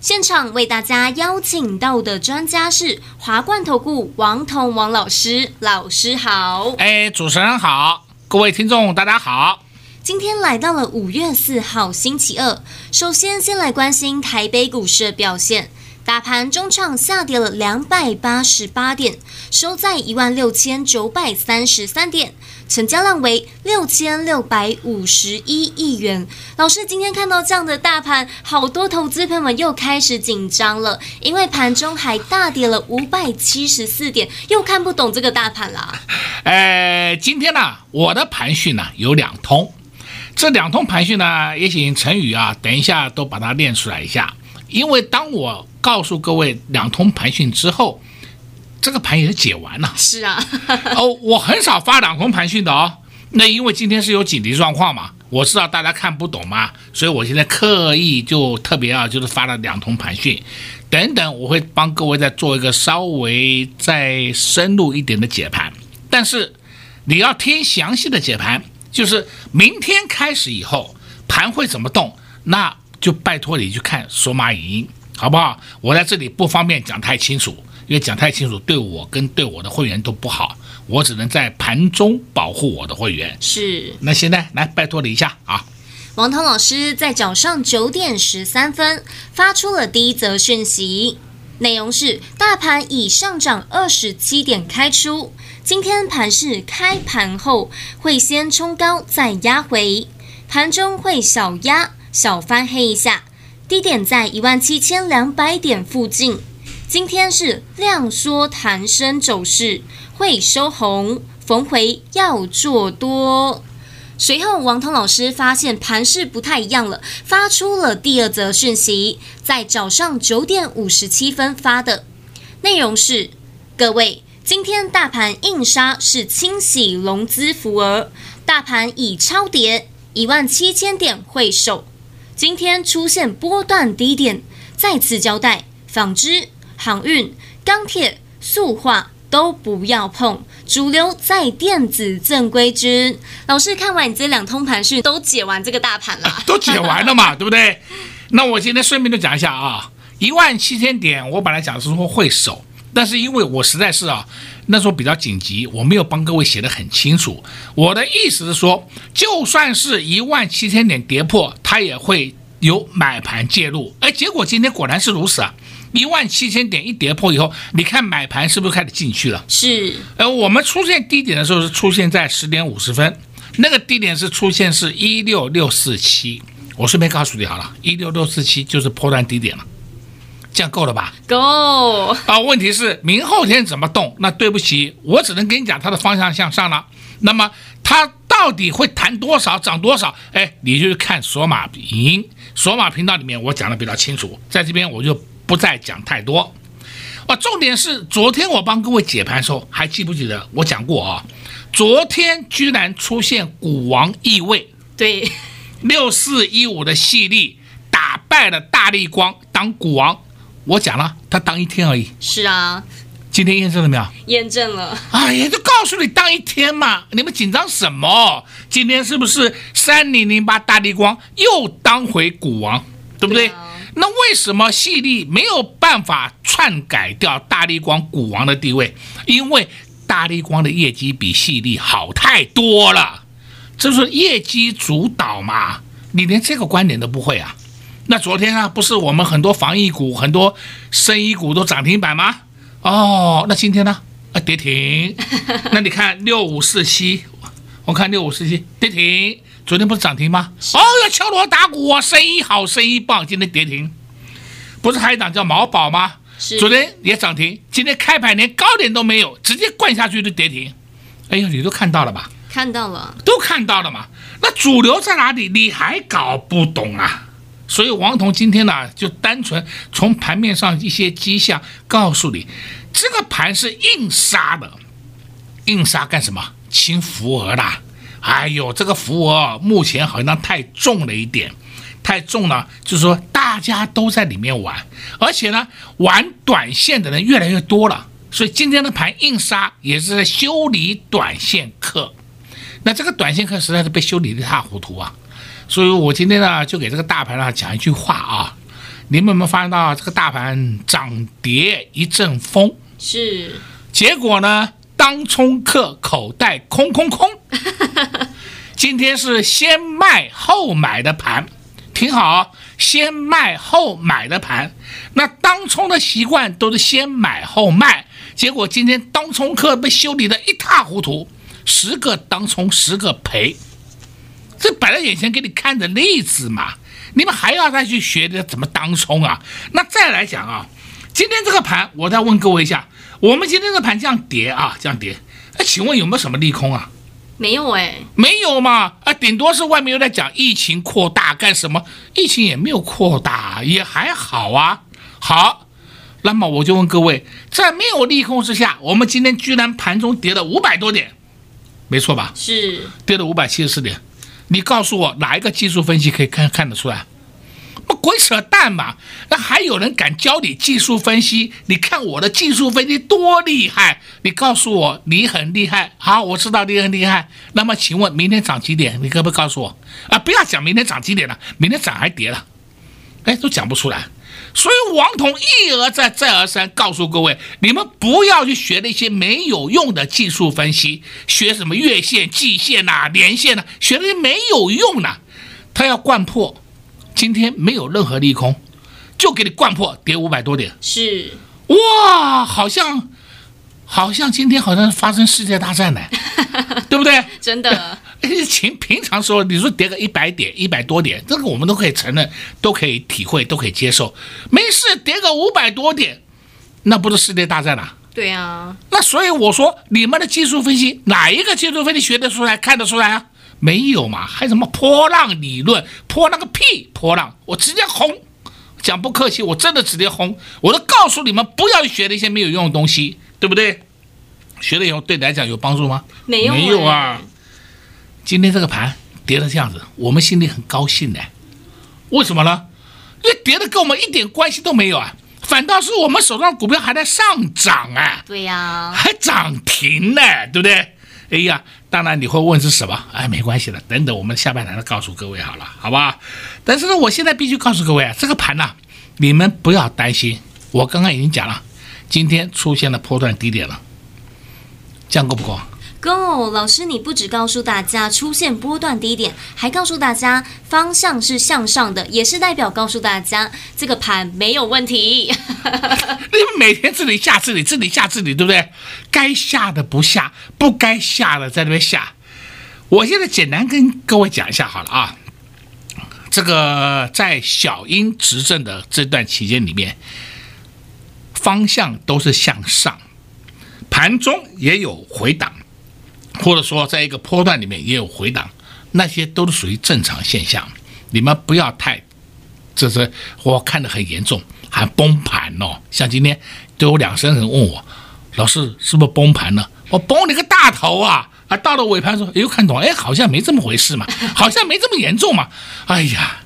现场为大家邀请到的专家是华冠投顾王彤王老师，老师好。哎，主持人好，各位听众大家好。今天来到了五月四号星期二，首先先来关心台北股市的表现。大盘中场下跌了两百八十八点，收在一万六千九百三十三点，成交量为六千六百五十一亿元。老师，今天看到这样的大盘，好多投资朋友们又开始紧张了，因为盘中还大跌了五百七十四点，又看不懂这个大盘啦。呃，今天呢，我的盘讯呢有两通，这两通盘讯呢，也请陈宇啊，等一下都把它练出来一下，因为当我。告诉各位两通盘讯之后，这个盘也是解完了。是啊，哦，我很少发两通盘讯的哦。那因为今天是有紧急状况嘛，我知道大家看不懂嘛，所以我现在刻意就特别啊，就是发了两通盘讯。等等，我会帮各位再做一个稍微再深入一点的解盘。但是你要听详细的解盘，就是明天开始以后盘会怎么动，那就拜托你去看索马影音。好不好？我在这里不方便讲太清楚，因为讲太清楚对我跟对我的会员都不好。我只能在盘中保护我的会员。是。那现在来拜托你一下啊。王涛老师在早上九点十三分发出了第一则讯息，内容是：大盘已上涨二十七点开出，今天盘是开盘后会先冲高再压回，盘中会小压小翻黑一下。低点在一万七千两百点附近，今天是量缩弹升走势，会收红，逢回要做多。随后，王彤老师发现盘势不太一样了，发出了第二则讯息，在早上九点五十七分发的，内容是：各位，今天大盘硬杀是清洗融资余额，大盘已超跌一万七千点会守。今天出现波段低点，再次交代：纺织、航运、钢铁、塑化都不要碰，主流在电子正规军。老师看完你这两通盘讯，都解完这个大盘了，都解完了嘛，对不对？那我今天顺便就讲一下啊，一万七千点，我本来讲是说会守。但是因为我实在是啊，那时候比较紧急，我没有帮各位写得很清楚。我的意思是说，就算是一万七千点跌破，它也会有买盘介入。哎，结果今天果然是如此啊！一万七千点一跌破以后，你看买盘是不是开始进去了？是。呃，我们出现低点的时候是出现在十点五十分，那个低点是出现是一六六四七。我顺便告诉你好了，一六六四七就是破断低点了。这样够了吧？够啊！问题是明后天怎么动？那对不起，我只能跟你讲它的方向向上了。那么它到底会弹多少，涨多少？哎，你就看索马影音，索马频道里面我讲的比较清楚，在这边我就不再讲太多。啊，重点是昨天我帮各位解盘的时候，还记不记得我讲过啊？昨天居然出现股王异位，对，六四一五的矽力打败了大力光当股王。我讲了，他当一天而已。是啊，今天验证了没有？验证了。哎呀，就告诉你当一天嘛，你们紧张什么？今天是不是三零零八大地光又当回股王，对不对？对啊。那为什么矽力没有办法篡改掉大立光股王的地位？因为大立光的业绩比矽力好太多了，这是业绩主导嘛？你连这个观点都不会啊？那昨天啊，不是我们很多防疫股、很多生意股都涨停板吗？哦，那今天呢？啊，跌停。那你看六五四七，我看六五四七跌停。昨天不是涨停吗？哦，要敲锣打鼓啊，生意好，生意棒。今天跌停，不是还有一档叫毛宝吗？是。昨天也涨停，今天开盘连高点都没有，直接灌下去就跌停。哎呦，你都看到了吧？看到了，都看到了嘛。那主流在哪里？你还搞不懂啊？所以王彤今天呢，就单纯从盘面上一些迹象告诉你，这个盘是硬杀的，硬杀干什么？清浮额啦。哎呦，这个浮额目前好像太重了一点，太重了，就是说大家都在里面玩，而且呢，玩短线的人越来越多了，所以今天的盘硬杀也是在修理短线客。那这个短线客实在是被修理的一塌糊涂啊。所以我今天呢，就给这个大盘呢讲一句话啊，你们有没有发现到这个大盘涨跌一阵风？是，结果呢，当冲客口袋空空空。今天是先卖后买的盘，挺好，先卖后买的盘。那当冲的习惯都是先买后卖，结果今天当冲客被修理得一塌糊涂，十个当冲十个赔。这摆在眼前给你看的例子嘛，你们还要再去学的怎么当冲啊？那再来讲啊，今天这个盘，我再问各位一下，我们今天的盘这样跌啊，这样跌，哎，请问有没有什么利空啊？没有哎，没有嘛，啊，顶多是外面又在讲疫情扩大干什么？疫情也没有扩大，也还好啊。好，那么我就问各位，在没有利空之下，我们今天居然盘中跌了五百多点，没错吧？是跌了五百七十四点。你告诉我哪一个技术分析可以看看得出来？不鬼扯淡嘛！那还有人敢教你技术分析？你看我的技术分析多厉害！你告诉我你很厉害，好，我知道你很厉害。那么请问明天涨几点？你可不可以告诉我？啊，不要讲明天涨几点了，明天涨还跌了，哎，都讲不出来。所以王彤一而再再而三告诉各位，你们不要去学那些没有用的技术分析，学什么月线、季线呐、年线呐、学那些没有用的。他要掼破，今天没有任何利空，就给你灌破，跌五百多点。是哇，好像好像今天好像发生世界大战呢，对不对？真的。平平常时候，你说跌个一百点、一百多点，这个我们都可以承认，都可以体会，都可以接受。没事，跌个五百多点，那不是世界大战了？对啊。那所以我说，你们的技术分析，哪一个技术分析学得出来、看得出来啊？没有嘛？还什么波浪理论？波浪个屁！波浪，我直接轰！讲不客气，我真的直接轰！我都告诉你们，不要学那些没有用的东西，对不对？学了以后对你来讲有帮助吗？没有，没有啊。今天这个盘跌成这样子，我们心里很高兴的，为什么呢？因为跌的跟我们一点关系都没有啊，反倒是我们手上股票还在上涨啊，对呀，还涨停呢，对不对？哎呀，当然你会问是什么？哎，没关系的，等等我们下半场再告诉各位好了，好吧？但是呢，我现在必须告诉各位啊，这个盘呐，你们不要担心，我刚刚已经讲了，今天出现了波段低点了，这样够不够？Go，老师，你不只告诉大家出现波段低点，还告诉大家方向是向上的，也是代表告诉大家这个盘没有问题。你们每天这里下这里，这里下这里，对不对？该下的不下，不该下的在那边下。我现在简单跟各位讲一下好了啊，这个在小英执政的这段期间里面，方向都是向上，盘中也有回档。或者说，在一个波段里面也有回档，那些都是属于正常现象。你们不要太，这是我看得很严重，还崩盘哦。像今天都有两三人问我，老师是不是崩盘了？我崩你个大头啊！啊，到了尾盘说，哎呦，看懂，哎，好像没这么回事嘛，好像没这么严重嘛。哎呀，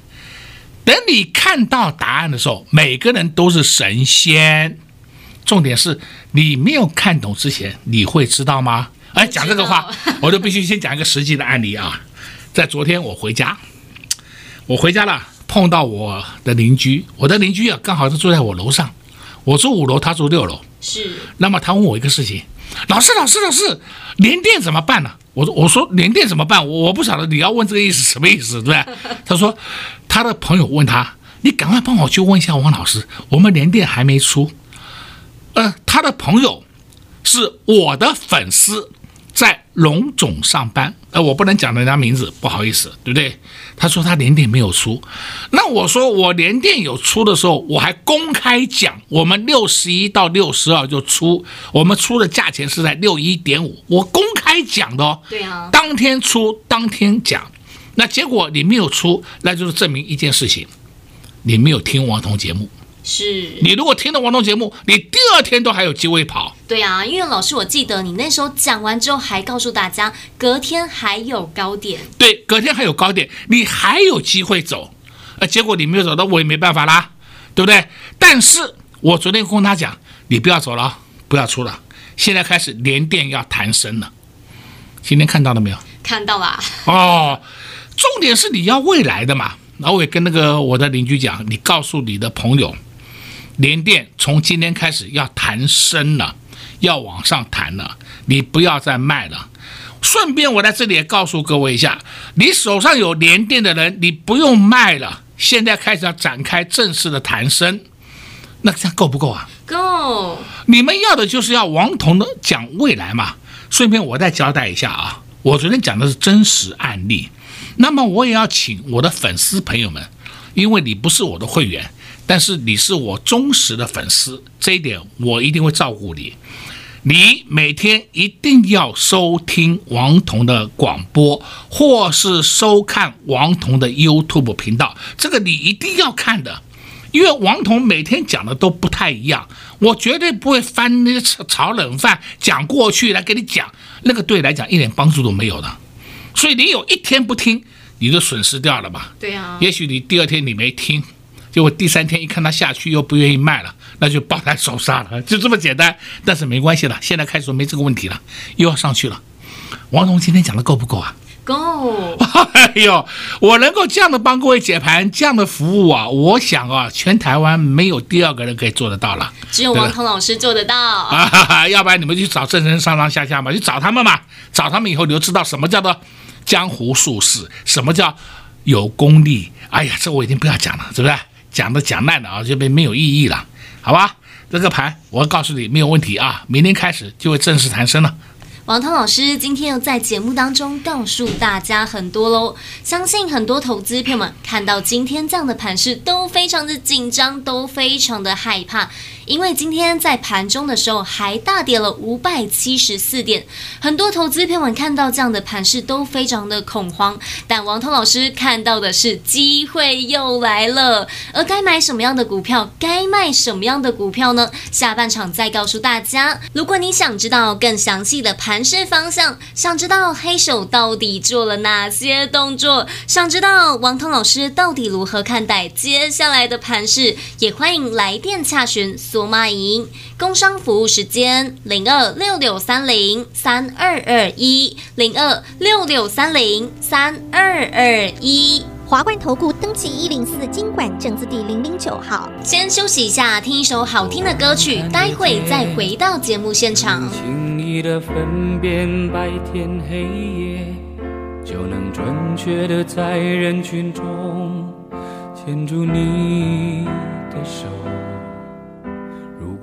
等你看到答案的时候，每个人都是神仙。重点是你没有看懂之前，你会知道吗？哎，讲这个话，我就必须先讲一个实际的案例啊。在昨天我回家，我回家了，碰到我的邻居，我的邻居啊，刚好是住在我楼上，我住五楼，他住六楼。是。那么他问我一个事情，老师，老师，老师，联电怎么办呢？我说，我说联电怎么办？我不晓得你要问这个意思什么意思，对不对？他说，他的朋友问他，你赶快帮我去问一下王老师，我们联电还没出。呃，他的朋友是我的粉丝。在龙总上班，呃，我不能讲人家名字，不好意思，对不对？他说他联电没有出，那我说我联电有出的时候，我还公开讲，我们六十一到六十二就出，我们出的价钱是在六一点五，我公开讲的哦。对啊，当天出当天讲，那结果你没有出，那就是证明一件事情，你没有听王彤节目。是你如果听了王东节目，你第二天都还有机会跑。对啊，因为老师，我记得你那时候讲完之后，还告诉大家隔天还有高点。对，隔天还有高点，你还有机会走。呃，结果你没有走到，我也没办法啦，对不对？但是我昨天跟他讲，你不要走了，不要出了，现在开始连电要弹升了。今天看到了没有？看到了。哦，重点是你要未来的嘛。然后我也跟那个我的邻居讲，你告诉你的朋友。联电从今天开始要弹升了，要往上弹了，你不要再卖了。顺便我在这里也告诉各位一下，你手上有联电的人，你不用卖了，现在开始要展开正式的弹升，那这样够不够啊？够。你们要的就是要王彤的讲未来嘛。顺便我再交代一下啊，我昨天讲的是真实案例，那么我也要请我的粉丝朋友们，因为你不是我的会员。但是你是我忠实的粉丝，这一点我一定会照顾你。你每天一定要收听王彤的广播，或是收看王彤的 YouTube 频道，这个你一定要看的，因为王彤每天讲的都不太一样，我绝对不会翻那个炒炒冷饭讲过去来给你讲，那个对你来讲一点帮助都没有的。所以你有一天不听，你就损失掉了嘛。对啊。也许你第二天你没听。结果第三天一看他下去又不愿意卖了，那就抱团守杀了，就这么简单。但是没关系了，现在开始没这个问题了，又要上去了。王彤今天讲的够不够啊？够。哎呦，我能够这样的帮各位解盘，这样的服务啊，我想啊，全台湾没有第二个人可以做得到了，只有王彤老师做得到。啊，要不然你们去找上上下下嘛，去找他们嘛，找他们以后你就知道什么叫做江湖术士，什么叫有功力。哎呀，这我已经不要讲了，是不是？讲的讲烂了啊，就没没有意义了，好吧？这个盘我告诉你没有问题啊，明天开始就会正式弹升了。王涛老师今天又在节目当中告诉大家很多喽，相信很多投资朋友们看到今天这样的盘势都非常的紧张，都非常的害怕。因为今天在盘中的时候还大跌了五百七十四点，很多投资朋友们看到这样的盘势都非常的恐慌。但王彤老师看到的是机会又来了，而该买什么样的股票，该卖什么样的股票呢？下半场再告诉大家。如果你想知道更详细的盘势方向，想知道黑手到底做了哪些动作，想知道王彤老师到底如何看待接下来的盘势，也欢迎来电洽询。索马赢工商服务时间零二六六三零三二二一零二六六三零三二二一华冠投顾登记一零四经管证字第零零九号。先休息一下，听一首好听的歌曲，待会再回到节目现场。轻易的分辨白天黑夜，就能准确的在人群中牵住你的手。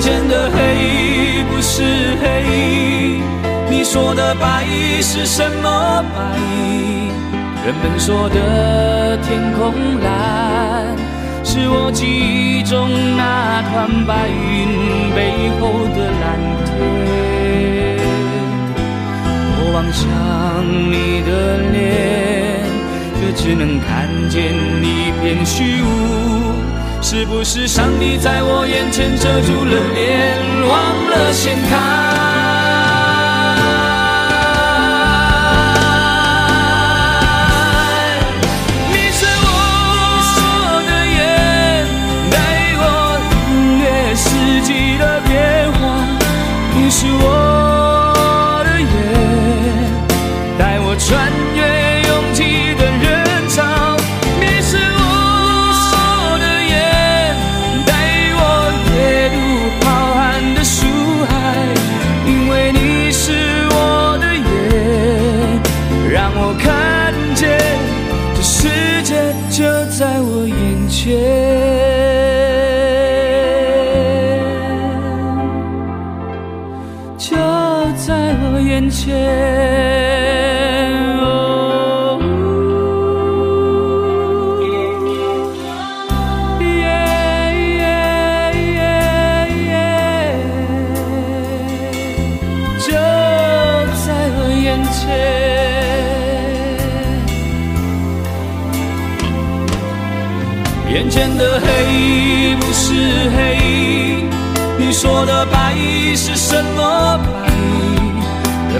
眼前的黑不是黑，你说的白是什么白？人们说的天空蓝，是我记忆中那团白云背后的蓝天。我望向你的脸，却只能看见一片虚无。是不是上帝在我眼前遮住了脸，忘了掀开？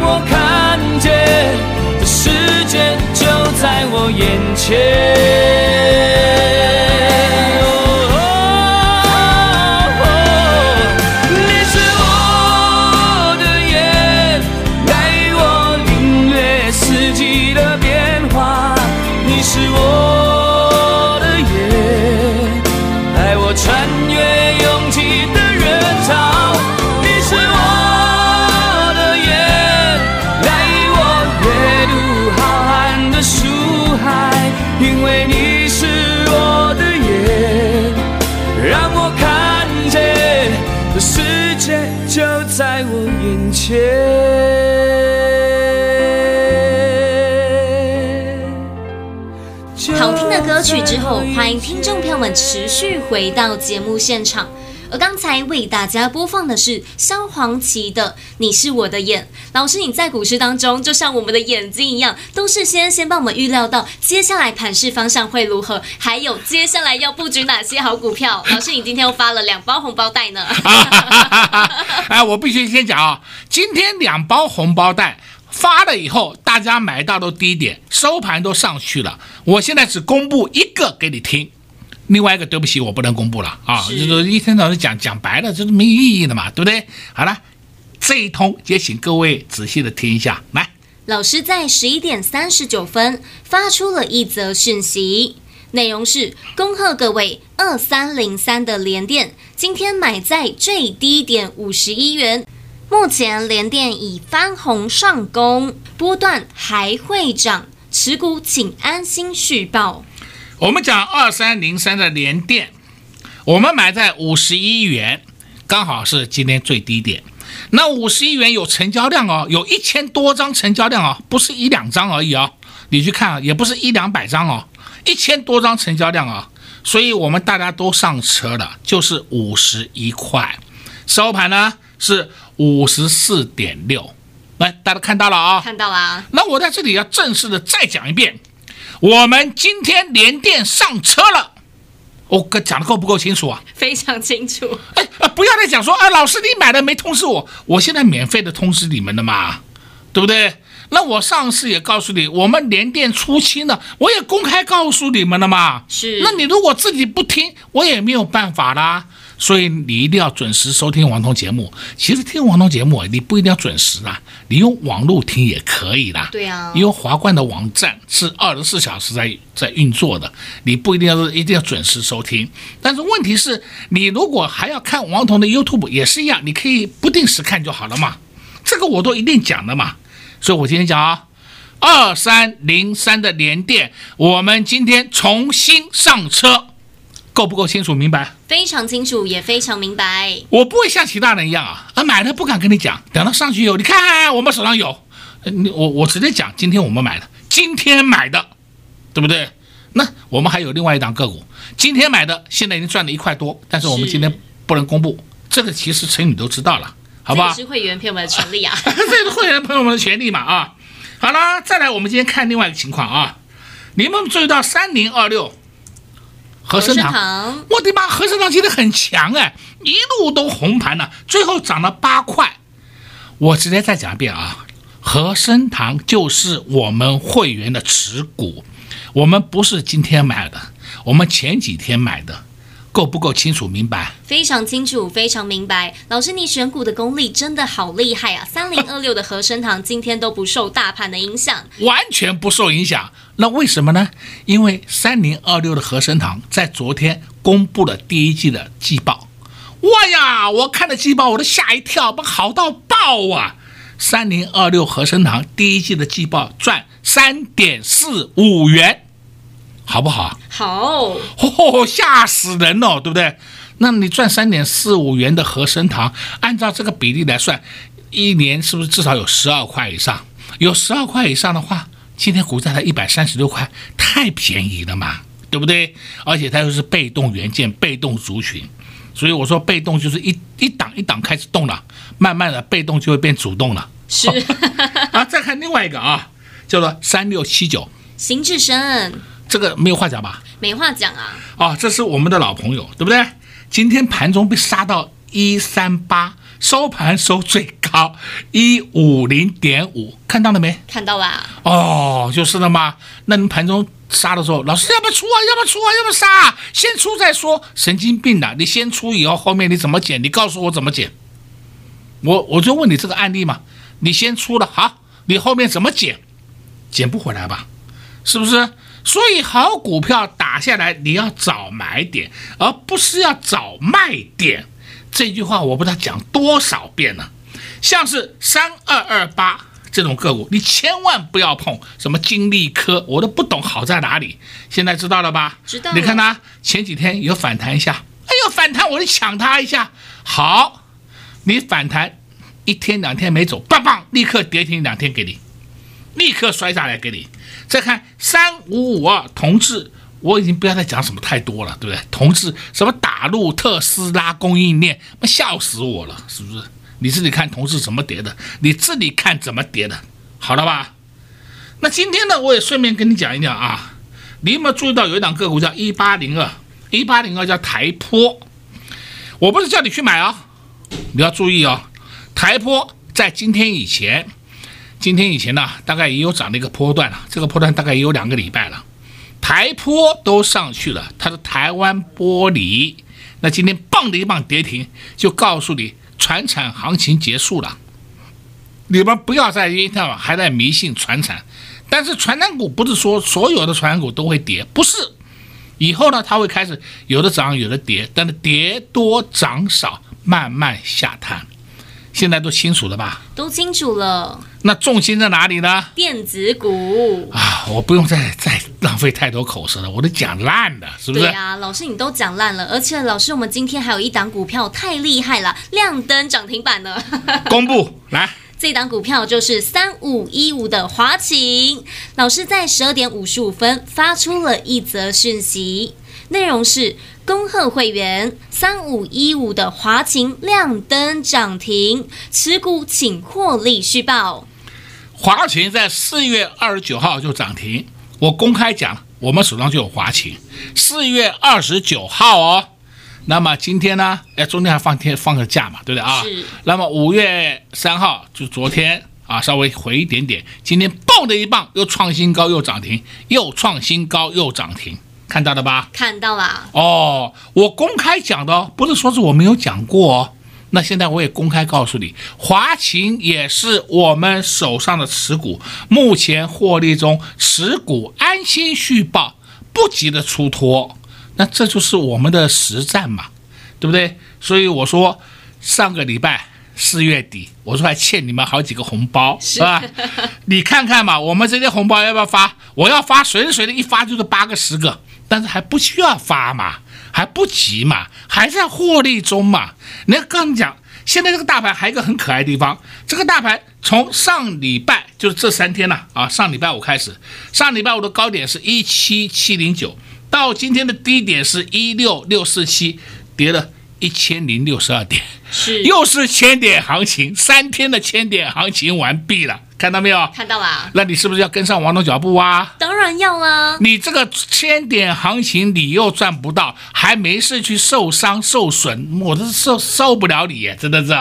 我看见这世界就在我眼前。歌曲之后，欢迎听众朋友们持续回到节目现场。而刚才为大家播放的是萧煌奇的《你是我的眼》。老师，你在股市当中就像我们的眼睛一样，都是先先帮我们预料到接下来盘势方向会如何，还有接下来要布局哪些好股票。老师，你今天又发了两包红包袋呢？哎，我必须先讲啊，今天两包红包袋。发了以后，大家买到都低点，收盘都上去了。我现在只公布一个给你听，另外一个对不起，我不能公布了啊！就是一天到晚讲讲白了，这是没有意义的嘛，对不对？好了，这一通也请各位仔细的听一下。来，老师在十一点三十九分发出了一则讯息，内容是恭贺各位二三零三的连电今天买在最低点五十一元。目前联电已翻红上攻，波段还会涨，持股请安心续报。我们讲二三零三的联电，我们买在五十一元，刚好是今天最低点。那五十一元有成交量哦，有一千多张成交量哦，不是一两张而已哦。你去看啊，也不是一两百张哦，一千多张成交量啊，所以我们大家都上车了，就是五十一块，收盘呢是。五十四点六，来，大家看到了啊？看到了。那我在这里要正式的再讲一遍，我们今天连电上车了。我讲的够不够清楚啊？非常清楚。哎，不要再讲说啊，老师你买了没通知我？我现在免费的通知你们的嘛，对不对？那我上次也告诉你，我们连电出清了，我也公开告诉你们了嘛。是。那你如果自己不听，我也没有办法啦。所以你一定要准时收听王彤节目。其实听王彤节目，你不一定要准时啊，你用网络听也可以啦。对啊，因为华冠的网站是二十四小时在在运作的，你不一定要是一定要准时收听。但是问题是，你如果还要看王彤的 YouTube 也是一样，你可以不定时看就好了嘛。这个我都一定讲的嘛。所以我今天讲啊，二三零三的联电，我们今天重新上车。够不够清楚明白？非常清楚，也非常明白。我不会像其他人一样啊，啊买了不敢跟你讲，等到上去以后，你看我们手上有，你我我直接讲，今天我们买的，今天买的，对不对？那我们还有另外一档个股，今天买的，现在已经赚了一块多，但是我们今天不能公布。这个其实陈宇都知道了，好不好？这是会员朋友们的权利啊，这是会员朋友们的权利嘛啊。好了，再来，我们今天看另外一个情况啊，你们注意到三零二六和生堂，我的妈，和生堂今天很强哎，一路都红盘了，最后涨了八块。我直接再讲一遍啊，和生堂就是我们会员的持股。我们不是今天买的，我们前几天买的，够不够清楚明白？非常清楚，非常明白。老师，你选股的功力真的好厉害啊！三零二六的和生堂今天都不受大盘的影响，完全不受影响。那为什么呢？因为三零二六的和生堂在昨天公布了第一季的季报。哇呀，我看了季报，我都吓一跳，不好到爆啊！三零二六和生堂第一季的季报赚三点四五元。好不好？好，哦，吓死人了，对不对？那你赚三点四五元的和生堂，按照这个比例来算，一年是不是至少有十二块以上？有十二块以上的话，今天股价才一百三十六块，太便宜了嘛，对不对？而且它又是被动元件、被动族群，所以我说被动就是一一档一档开始动了，慢慢的被动就会变主动了。是啊，再看另外一个啊，叫做三六七九，邢志深。这个没有话讲吧？没话讲啊！哦，这是我们的老朋友，对不对？今天盘中被杀到一三八，收盘收最高一五零点五，看到了没？看到了。哦，就是了嘛？那你盘中杀的时候，老师要不要出啊？要不要出啊？要不要杀啊？先出再说，神经病的！你先出以后，后面你怎么减？你告诉我怎么减？我我就问你这个案例嘛，你先出了，好，你后面怎么减？减不回来吧？是不是？所以好股票打下来，你要找买点，而不是要找卖点。这句话我不知道讲多少遍了。像是三二二八这种个股，你千万不要碰。什么金利科，我都不懂好在哪里。现在知道了吧？知道。你看它前几天有反弹一下，哎呦，反弹我就抢它一下。好，你反弹一天两天没走，棒棒，立刻跌停两天给你，立刻摔下来给你。再看三五五二同志，我已经不要再讲什么太多了，对不对？同志什么打入特斯拉供应链，妈笑死我了，是不是？你自己看同事怎么跌的，你自己看怎么跌的，好了吧？那今天呢，我也顺便跟你讲一讲啊，你有没有注意到有一档个股叫一八零二，一八零二叫台坡，我不是叫你去买啊，你要注意哦，台坡在今天以前。今天以前呢，大概也有涨了一个波段了，这个波段大概也有两个礼拜了，台坡都上去了，它是台湾玻璃，那今天棒的一棒跌停，就告诉你船产行情结束了，你们不要再一天还在迷信船产，但是传产股不是说所有的传产股都会跌，不是，以后呢，它会开始有的涨有的跌，但是跌多涨少，慢慢下探。现在都清楚了吧？都清楚了。那重心在哪里呢？电子股啊！我不用再再浪费太多口舌了，我都讲烂了，是不是？对呀，老师你都讲烂了，而且老师我们今天还有一档股票太厉害了，亮灯涨停板了。公布来，这档股票就是三五一五的华勤。老师在十二点五十五分发出了一则讯息，内容是。恭贺会员三五一五的华勤亮灯涨停，持股请获利续报。华勤在四月二十九号就涨停，我公开讲，我们手上就有华勤。四月二十九号哦，那么今天呢？哎，中间还放天放个假嘛，对不对啊？是。那么五月三号就昨天啊，稍微回一点点，今天蹦的一棒又创新高又涨停，又创新高又涨停。看到了吧？看到了。哦，我公开讲的哦，不是说是我没有讲过哦。那现在我也公开告诉你，华勤也是我们手上的持股，目前获利中，持股安心续报，不急着出脱。那这就是我们的实战嘛，对不对？所以我说上个礼拜四月底，我说还欠你们好几个红包，是吧？你看看嘛，我们这些红包要不要发？我要发，随随的一发就是八个十个。但是还不需要发嘛，还不急嘛，还在获利中嘛。你要跟你讲，现在这个大盘还有一个很可爱的地方，这个大盘从上礼拜就是这三天呐啊，啊，上礼拜五开始，上礼拜五的高点是一七七零九，到今天的低点是一六六四七，跌了一千零六十二点，是又是千点行情，三天的千点行情完毕了。看到没有？看到了。那你是不是要跟上王彤脚步啊？当然要啊。你这个千点行情，你又赚不到，还没事去受伤受损，我都受受不了你，真的是。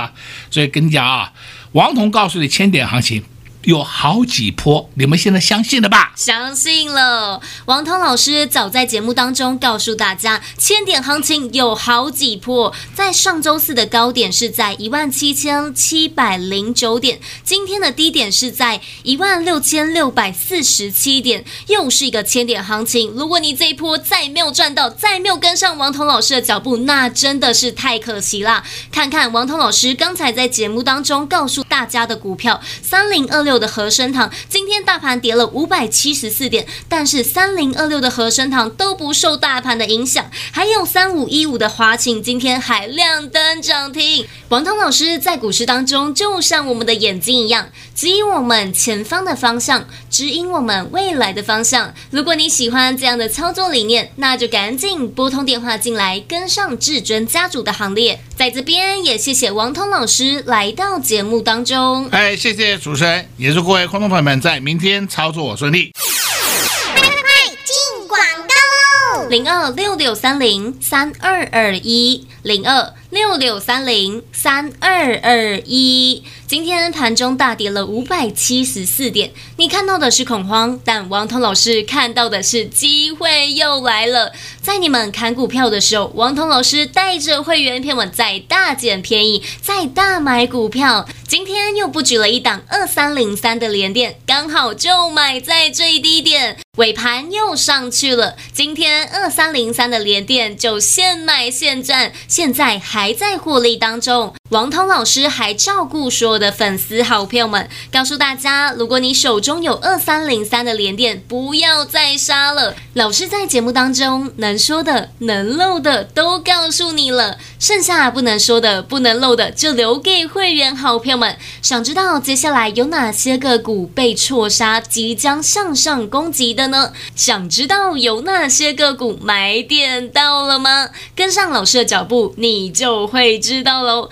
所以跟你讲啊，王彤告诉你，千点行情。有好几波，你们现在相信了吧？相信了。王涛老师早在节目当中告诉大家，千点行情有好几波。在上周四的高点是在一万七千七百零九点，今天的低点是在一万六千六百四十七点，又是一个千点行情。如果你这一波再没有赚到，再没有跟上王涛老师的脚步，那真的是太可惜了。看看王涛老师刚才在节目当中告诉大家的股票三零二六。的和生堂今天大盘跌了五百七十四点，但是三零二六的和生堂都不受大盘的影响，还有三五一五的华勤今天还亮灯涨停。王涛老师在股市当中就像我们的眼睛一样，指引我们前方的方向，指引我们未来的方向。如果你喜欢这样的操作理念，那就赶紧拨通电话进来，跟上至尊家族的行列。在这边也谢谢王彤老师来到节目当中。哎，谢谢主持人。也祝各位观众朋友们在明天操作顺利。快快快，进广告喽！零二六六三零三二二一，零二六六三零三二二一。今天盘中大跌了五百七十四点，你看到的是恐慌，但王彤老师看到的是机会又来了。在你们看股票的时候，王彤老师带着会员朋友们再大捡便宜，再大买股票。今天又布局了一档二三零三的连电，刚好就买在最低点，尾盘又上去了。今天二三零三的连电就现买现赚，现在还在获利当中。王涛老师还照顾所有的粉丝好朋友们，告诉大家：如果你手中有二三零三的连电，不要再杀了。老师在节目当中能说的、能漏的都告诉你了，剩下不能说的、不能漏的就留给会员好朋友们。想知道接下来有哪些个股被错杀，即将向上攻击的呢？想知道有哪些个股买点到了吗？跟上老师的脚步，你就会知道喽。